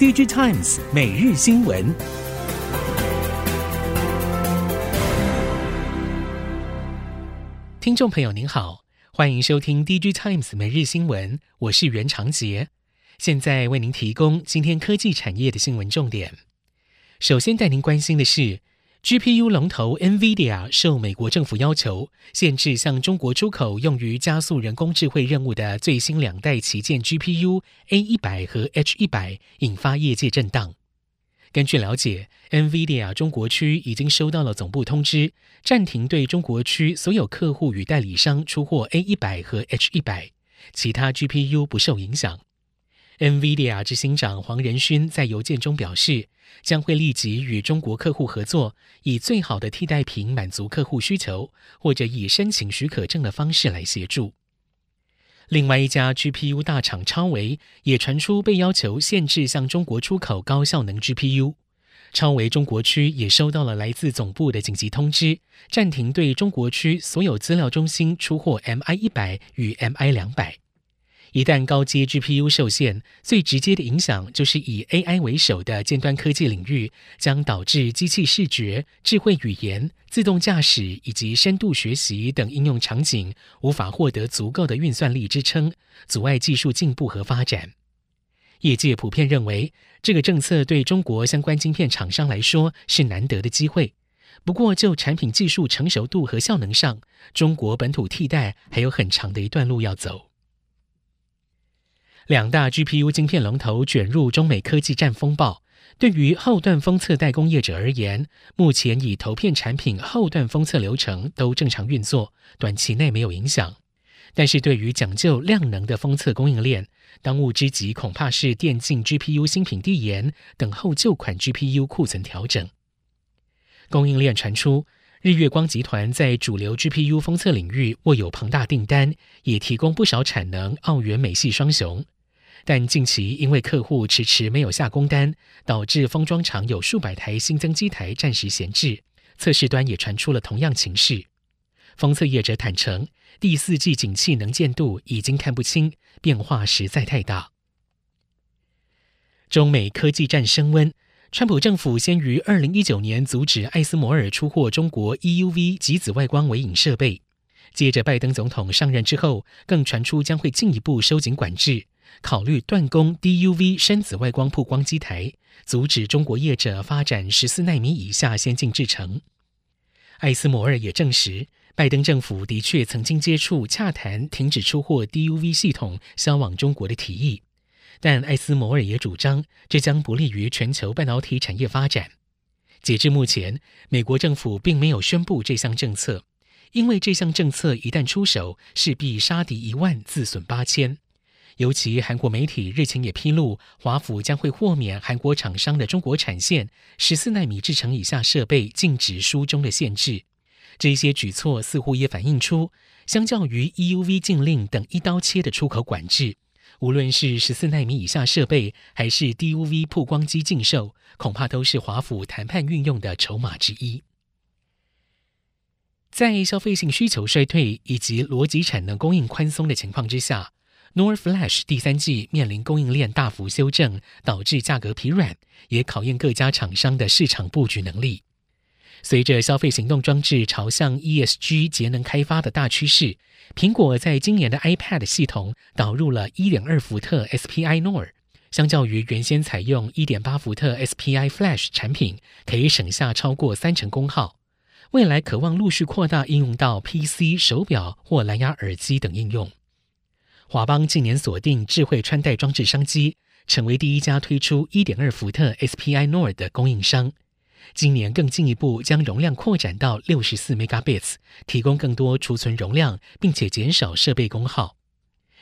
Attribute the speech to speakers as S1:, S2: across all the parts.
S1: DG Times 每日新闻，听众朋友您好，欢迎收听 DG Times 每日新闻，我是袁长杰，现在为您提供今天科技产业的新闻重点。首先带您关心的是。GPU 龙头 NVIDIA 受美国政府要求，限制向中国出口用于加速人工智慧任务的最新两代旗舰 GPU A100 和 H100，引发业界震荡。根据了解，NVIDIA 中国区已经收到了总部通知，暂停对中国区所有客户与代理商出货 A100 和 H100，其他 GPU 不受影响。NVIDIA 执行长黄仁勋在邮件中表示，将会立即与中国客户合作，以最好的替代品满足客户需求，或者以申请许可证的方式来协助。另外一家 GPU 大厂超维也传出被要求限制向中国出口高效能 GPU，超维中国区也收到了来自总部的紧急通知，暂停对中国区所有资料中心出货 MI 一百与 MI 两百。一旦高阶 GPU 受限，最直接的影响就是以 AI 为首的尖端科技领域，将导致机器视觉、智慧语言、自动驾驶以及深度学习等应用场景无法获得足够的运算力支撑，阻碍技术进步和发展。业界普遍认为，这个政策对中国相关晶片厂商来说是难得的机会。不过，就产品技术成熟度和效能上，中国本土替代还有很长的一段路要走。两大 GPU 晶片龙头卷入中美科技战风暴，对于后段封测代工业者而言，目前以投片产品后段封测流程都正常运作，短期内没有影响。但是对于讲究量能的封测供应链，当务之急恐怕是电竞 GPU 新品递延，等候旧款 GPU 库存调整。供应链传出，日月光集团在主流 GPU 封测领域握有庞大订单，也提供不少产能，澳元美系双雄。但近期因为客户迟迟没有下工单，导致封装厂有数百台新增机台暂时闲置，测试端也传出了同样情势。封测业者坦承，第四季景气能见度已经看不清，变化实在太大。中美科技战升温，川普政府先于二零一九年阻止艾斯摩尔出货中国 EUV 极紫外光微影设备，接着拜登总统上任之后，更传出将会进一步收紧管制。考虑断供 DUV 深紫外光曝光机台，阻止中国业者发展十四奈米以下先进制程。艾斯摩尔也证实，拜登政府的确曾经接触洽谈停止出货 DUV 系统销往中国的提议，但艾斯摩尔也主张这将不利于全球半导体产业发展。截至目前，美国政府并没有宣布这项政策，因为这项政策一旦出手，势必杀敌一万，自损八千。尤其韩国媒体日前也披露，华府将会豁免韩国厂商的中国产线十四纳米制程以下设备禁止书中的限制。这些举措似乎也反映出，相较于 EUV 禁令等一刀切的出口管制，无论是十四纳米以下设备，还是 DUV 曝光机禁售，恐怕都是华府谈判运用的筹码之一。在消费性需求衰退以及逻辑产能供应宽松的情况之下。NOR Flash 第三季面临供应链大幅修正，导致价格疲软，也考验各家厂商的市场布局能力。随着消费行动装置朝向 ESG 节能开发的大趋势，苹果在今年的 iPad 系统导入了1.2伏特 SPI NOR，相较于原先采用1.8伏特 SPI Flash 产品，可以省下超过三成功耗。未来可望陆续扩大应用到 PC、手表或蓝牙耳机等应用。华邦近年锁定智慧穿戴装置商机，成为第一家推出1.2伏特 SPI NOR 的供应商。今年更进一步将容量扩展到64 Megabits，提供更多储存容量，并且减少设备功耗。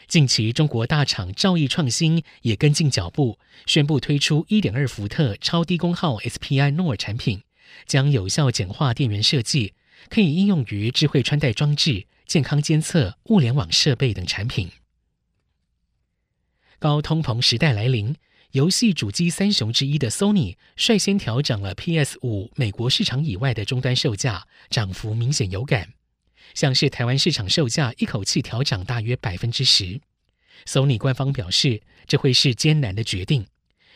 S1: 近期，中国大厂兆易创新也跟进脚步，宣布推出1.2伏特超低功耗 SPI NOR 产品，将有效简化电源设计，可以应用于智慧穿戴装置、健康监测、物联网设备等产品。高通膨时代来临，游戏主机三雄之一的 Sony 率先调整了 PS5 美国市场以外的终端售价，涨幅明显有感。像是台湾市场售价一口气调涨大约百分之十。Sony 官方表示，这会是艰难的决定，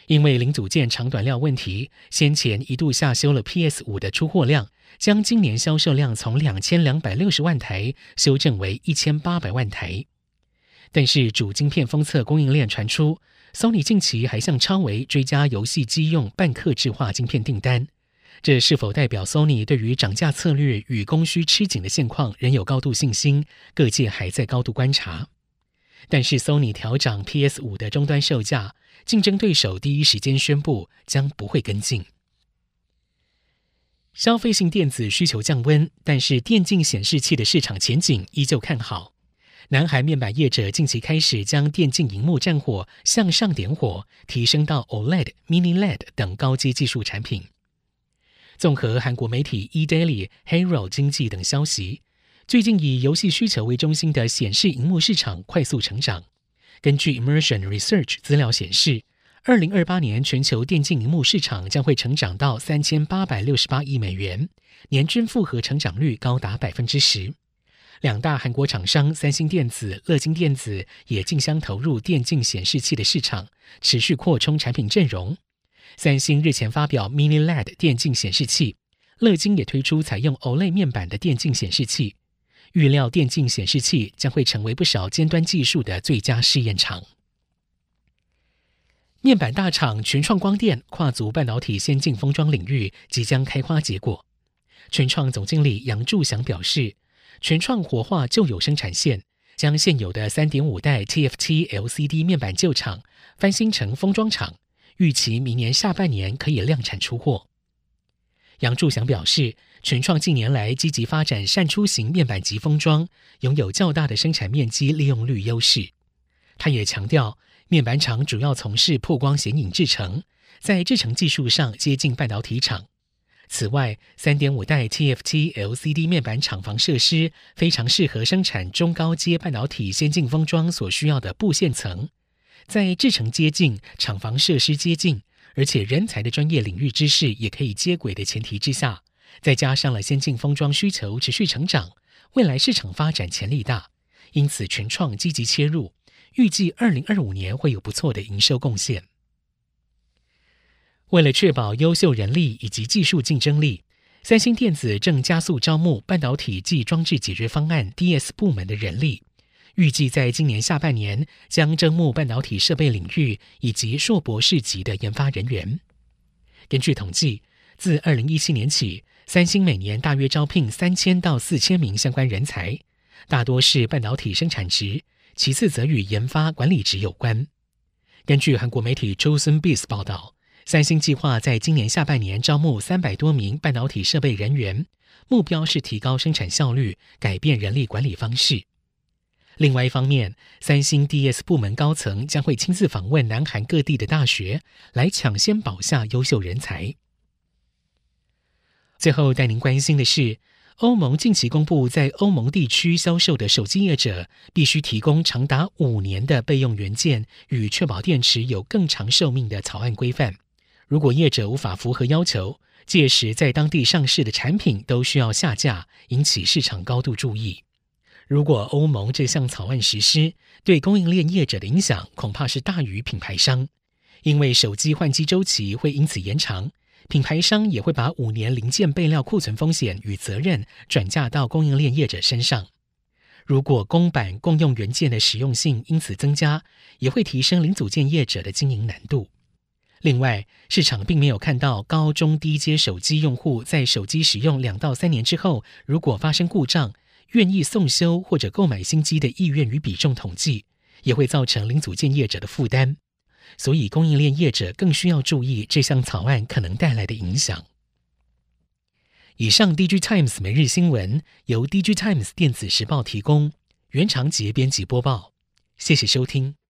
S1: 因为零组件长短料问题，先前一度下修了 PS 五的出货量，将今年销售量从两千两百六十万台修正为一千八百万台。但是主晶片封测供应链传出，Sony 近期还向超维追加游戏机用半客制化晶片订单，这是否代表 Sony 对于涨价策略与供需吃紧的现况仍有高度信心？各界还在高度观察。但是 Sony 调涨 PS 五的终端售价，竞争对手第一时间宣布将不会跟进。消费性电子需求降温，但是电竞显示器的市场前景依旧看好。南韩面板业者近期开始将电竞荧幕战火向上点火，提升到 OLED、Mini LED 等高阶技术产品。综合韩国媒体 eDaily、Hero 经济等消息。最近以游戏需求为中心的显示荧幕市场快速成长。根据 Immersion Research 资料显示，二零二八年全球电竞荧幕市场将会成长到三千八百六十八亿美元，年均复合成长率高达百分之十。两大韩国厂商三星电子、乐金电子也竞相投入电竞显示器的市场，持续扩充产品阵容。三星日前发表 Mini LED 电竞显示器，乐金也推出采用 OLED 面板的电竞显示器。预料电竞显示器将会成为不少尖端技术的最佳试验场。面板大厂群创光电跨足半导体先进封装领域，即将开花结果。群创总经理杨柱祥表示，群创活化旧有生产线，将现有的三点五代 TFT LCD 面板旧厂翻新成封装厂，预期明年下半年可以量产出货。杨柱祥表示，群创近年来积极发展扇出型面板及封装，拥有较大的生产面积利用率优势。他也强调，面板厂主要从事曝光显影制程，在制程技术上接近半导体厂。此外，三点五代 TFT LCD 面板厂房设施非常适合生产中高阶半导体先进封装所需要的布线层，在制程接近、厂房设施接近。而且人才的专业领域知识也可以接轨的前提之下，再加上了先进封装需求持续成长，未来市场发展潜力大，因此群创积极切入，预计二零二五年会有不错的营收贡献。为了确保优秀人力以及技术竞争力，三星电子正加速招募半导体及装置解决方案 DS 部门的人力。预计在今年下半年将征募半导体设备领域以及硕博士级的研发人员。根据统计，自二零一七年起，三星每年大约招聘三千到四千名相关人才，大多是半导体生产职，其次则与研发管理职有关。根据韩国媒体 Chosen Biz 报道，三星计划在今年下半年招募三百多名半导体设备人员，目标是提高生产效率，改变人力管理方式。另外一方面，三星 DS 部门高层将会亲自访问南韩各地的大学，来抢先保下优秀人才。最后带您关心的是，欧盟近期公布，在欧盟地区销售的手机业者必须提供长达五年的备用元件，与确保电池有更长寿命的草案规范。如果业者无法符合要求，届时在当地上市的产品都需要下架，引起市场高度注意。如果欧盟这项草案实施，对供应链业者的影响恐怕是大于品牌商，因为手机换机周期会因此延长，品牌商也会把五年零件备料库存风险与责任转嫁到供应链业者身上。如果公版共用元件的实用性因此增加，也会提升零组件业者的经营难度。另外，市场并没有看到高中低阶手机用户在手机使用两到三年之后，如果发生故障，愿意送修或者购买新机的意愿与比重统计，也会造成零组件业者的负担，所以供应链业者更需要注意这项草案可能带来的影响。以上，DG Times 每日新闻由 DG Times 电子时报提供，原长杰编辑播报，谢谢收听。